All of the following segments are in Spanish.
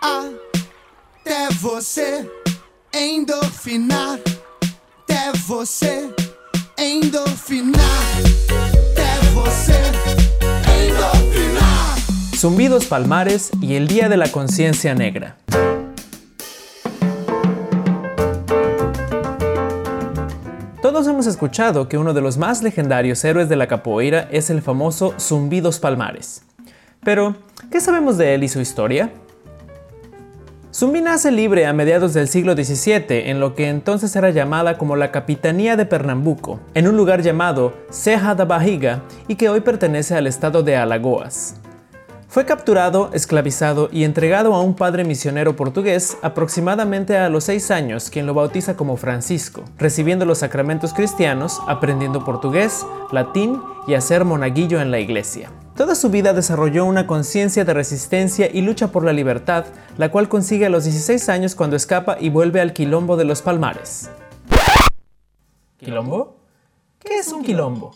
até você endorfinar, até você endorfinar, até você endorfinar. Zumbidos Palmares y el Día de la Conciencia Negra. Todos hemos escuchado que uno de los más legendarios héroes de la capoeira es el famoso Zumbidos Palmares. Pero, ¿qué sabemos de él y su historia? Zumbi nace libre a mediados del siglo XVII en lo que entonces era llamada como la Capitanía de Pernambuco, en un lugar llamado Ceja da Barriga y que hoy pertenece al estado de Alagoas. Fue capturado, esclavizado y entregado a un padre misionero portugués aproximadamente a los seis años, quien lo bautiza como Francisco, recibiendo los sacramentos cristianos, aprendiendo portugués, latín y a ser monaguillo en la iglesia. Toda su vida desarrolló una conciencia de resistencia y lucha por la libertad, la cual consigue a los 16 años cuando escapa y vuelve al quilombo de los Palmares. ¿Quilombo? ¿Qué es un quilombo?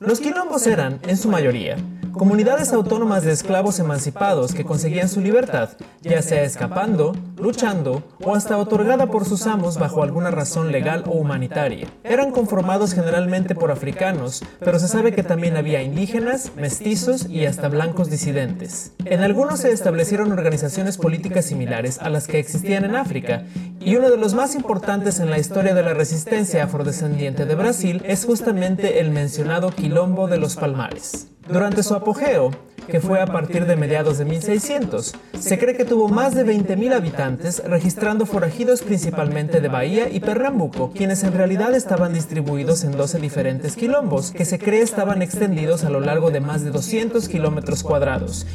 Los quilombos eran, en su mayoría, comunidades autónomas de esclavos emancipados que conseguían su libertad, ya sea escapando, luchando o hasta otorgada por sus amos bajo alguna razón legal o humanitaria. Eran conformados generalmente por africanos, pero se sabe que también había indígenas, mestizos y hasta blancos disidentes. En algunos se establecieron organizaciones políticas similares a las que existían en África, y uno de los más importantes en la historia de la resistencia afrodescendiente de Brasil es justamente el mencionado Quilombo de los Palmares. Durante su apogeo, que fue a partir de mediados de 1600, se cree que tuvo más de 20.000 habitantes, registrando forajidos principalmente de Bahía y Pernambuco, quienes en realidad estaban distribuidos en 12 diferentes quilombos, que se cree estaban extendidos a lo largo de más de 200 kilómetros cuadrados.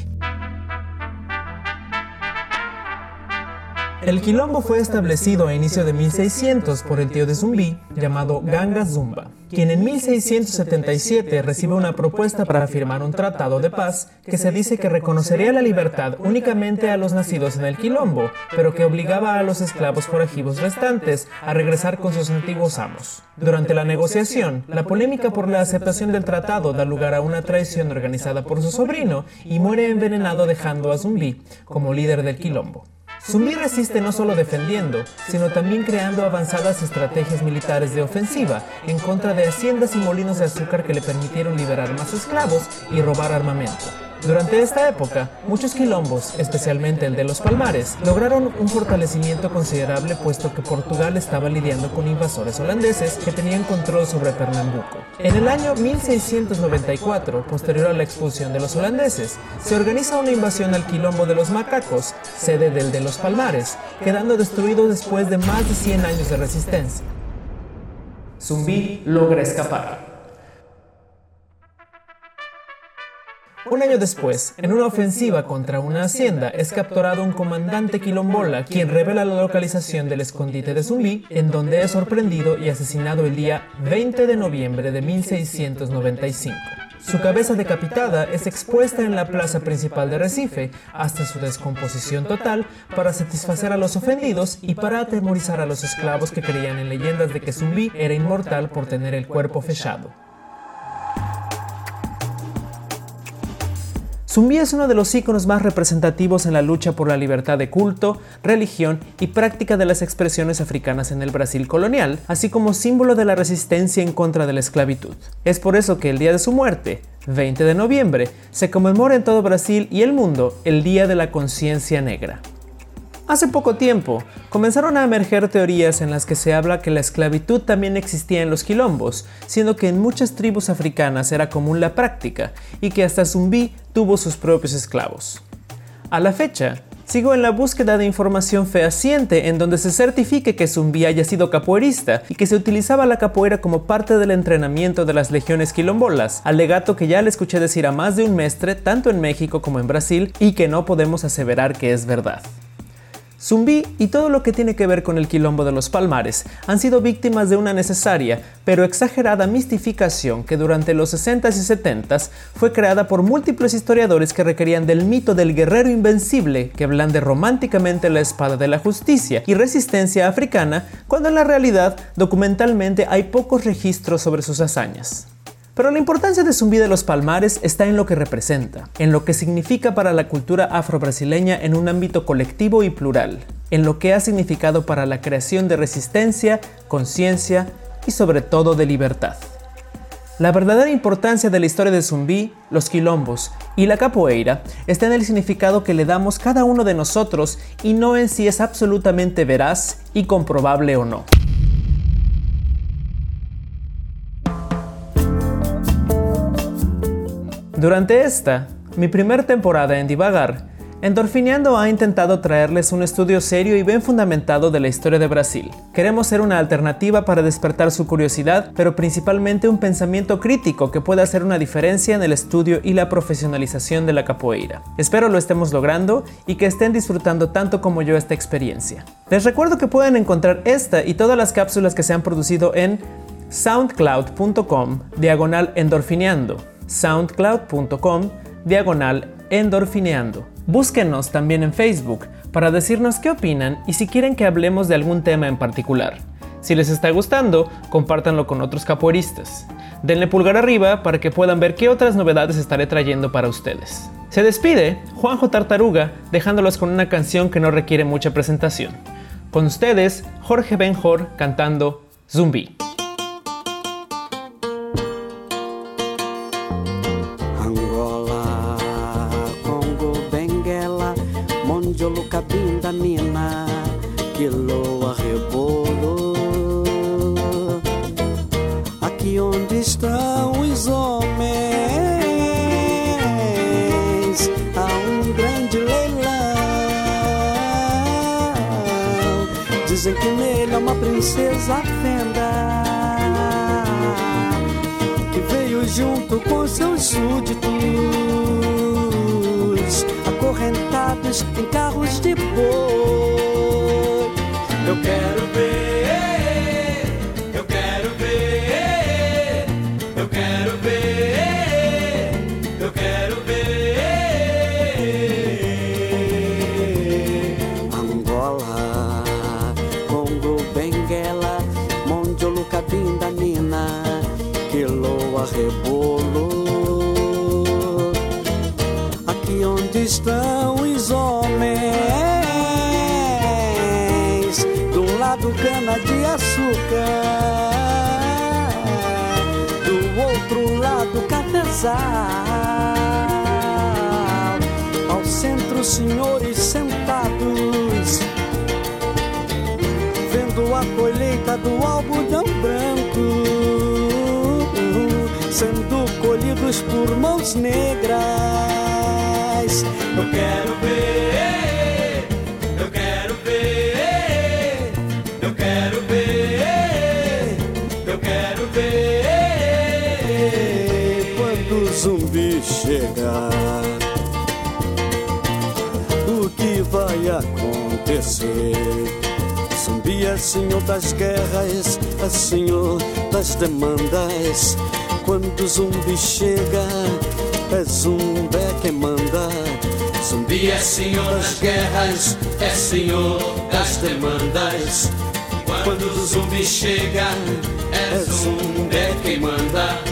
El quilombo fue establecido a inicio de 1600 por el tío de Zumbi, llamado Ganga Zumba, quien en 1677 recibe una propuesta para firmar un tratado de paz que se dice que reconocería la libertad únicamente a los nacidos en el quilombo, pero que obligaba a los esclavos forajivos restantes a regresar con sus antiguos amos. Durante la negociación, la polémica por la aceptación del tratado da lugar a una traición organizada por su sobrino y muere envenenado dejando a Zumbi como líder del quilombo. Zumbi resiste no solo defendiendo, sino también creando avanzadas estrategias militares de ofensiva en contra de haciendas y molinos de azúcar que le permitieron liberar más esclavos y robar armamento. Durante esta época, muchos quilombos, especialmente el de los Palmares, lograron un fortalecimiento considerable puesto que Portugal estaba lidiando con invasores holandeses que tenían control sobre Pernambuco. En el año 1694, posterior a la expulsión de los holandeses, se organiza una invasión al quilombo de los macacos, sede del de los Palmares, quedando destruido después de más de 100 años de resistencia. Zumbi logra escapar. Un año después, en una ofensiva contra una hacienda, es capturado un comandante quilombola, quien revela la localización del escondite de Zumbi, en donde es sorprendido y asesinado el día 20 de noviembre de 1695. Su cabeza decapitada es expuesta en la plaza principal de Recife hasta su descomposición total para satisfacer a los ofendidos y para atemorizar a los esclavos que creían en leyendas de que Zumbi era inmortal por tener el cuerpo fechado. Zumbi es uno de los íconos más representativos en la lucha por la libertad de culto, religión y práctica de las expresiones africanas en el Brasil colonial, así como símbolo de la resistencia en contra de la esclavitud. Es por eso que el día de su muerte, 20 de noviembre, se conmemora en todo Brasil y el mundo el Día de la Conciencia Negra. Hace poco tiempo comenzaron a emerger teorías en las que se habla que la esclavitud también existía en los quilombos, siendo que en muchas tribus africanas era común la práctica y que hasta Zumbi tuvo sus propios esclavos. A la fecha, sigo en la búsqueda de información fehaciente en donde se certifique que Zumbi haya sido capoeirista y que se utilizaba la capoeira como parte del entrenamiento de las legiones quilombolas, alegato que ya le escuché decir a más de un mestre tanto en México como en Brasil y que no podemos aseverar que es verdad. Zumbi y todo lo que tiene que ver con el quilombo de los palmares han sido víctimas de una necesaria pero exagerada mistificación que durante los 60s y 70s fue creada por múltiples historiadores que requerían del mito del guerrero invencible que blande románticamente la espada de la justicia y resistencia africana cuando en la realidad documentalmente hay pocos registros sobre sus hazañas. Pero la importancia de Zumbi de los Palmares está en lo que representa, en lo que significa para la cultura afro-brasileña en un ámbito colectivo y plural, en lo que ha significado para la creación de resistencia, conciencia y sobre todo de libertad. La verdadera importancia de la historia de Zumbi, los quilombos y la capoeira está en el significado que le damos cada uno de nosotros y no en si es absolutamente veraz y comprobable o no. Durante esta, mi primer temporada en Divagar, Endorfineando ha intentado traerles un estudio serio y bien fundamentado de la historia de Brasil. Queremos ser una alternativa para despertar su curiosidad, pero principalmente un pensamiento crítico que pueda hacer una diferencia en el estudio y la profesionalización de la capoeira. Espero lo estemos logrando y que estén disfrutando tanto como yo esta experiencia. Les recuerdo que pueden encontrar esta y todas las cápsulas que se han producido en soundcloud.com diagonal endorfineando soundcloud.com diagonal endorfineando. Búsquenos también en Facebook para decirnos qué opinan y si quieren que hablemos de algún tema en particular. Si les está gustando, compártanlo con otros capoeiristas. Denle pulgar arriba para que puedan ver qué otras novedades estaré trayendo para ustedes. Se despide Juanjo Tartaruga dejándolos con una canción que no requiere mucha presentación. Con ustedes, Jorge Benjor cantando Zumbi. Cabinda mina que loa rebolo. Aqui onde estão os homens há um grande leilão. Dizem que nele é uma princesa fenda que veio junto com seus súditos em carros de boi. Eu quero ver, eu quero ver, eu quero ver, eu quero ver. Angola, Congo, Benguela, Mondiolo, Cabinda, Nina, Quiloa, Rebolo. onde estão cafezal. Ao centro senhores sentados, vendo a colheita do algodão branco sendo colhidos por mãos negras. Eu quero ver, chegar, o que vai acontecer? Zumbi é senhor das guerras, é senhor das demandas. Quando zumbi chega, é zumbi quem manda. Zumbi é senhor das guerras, é senhor das demandas. Quando o zumbi chega, é zumbi quem manda.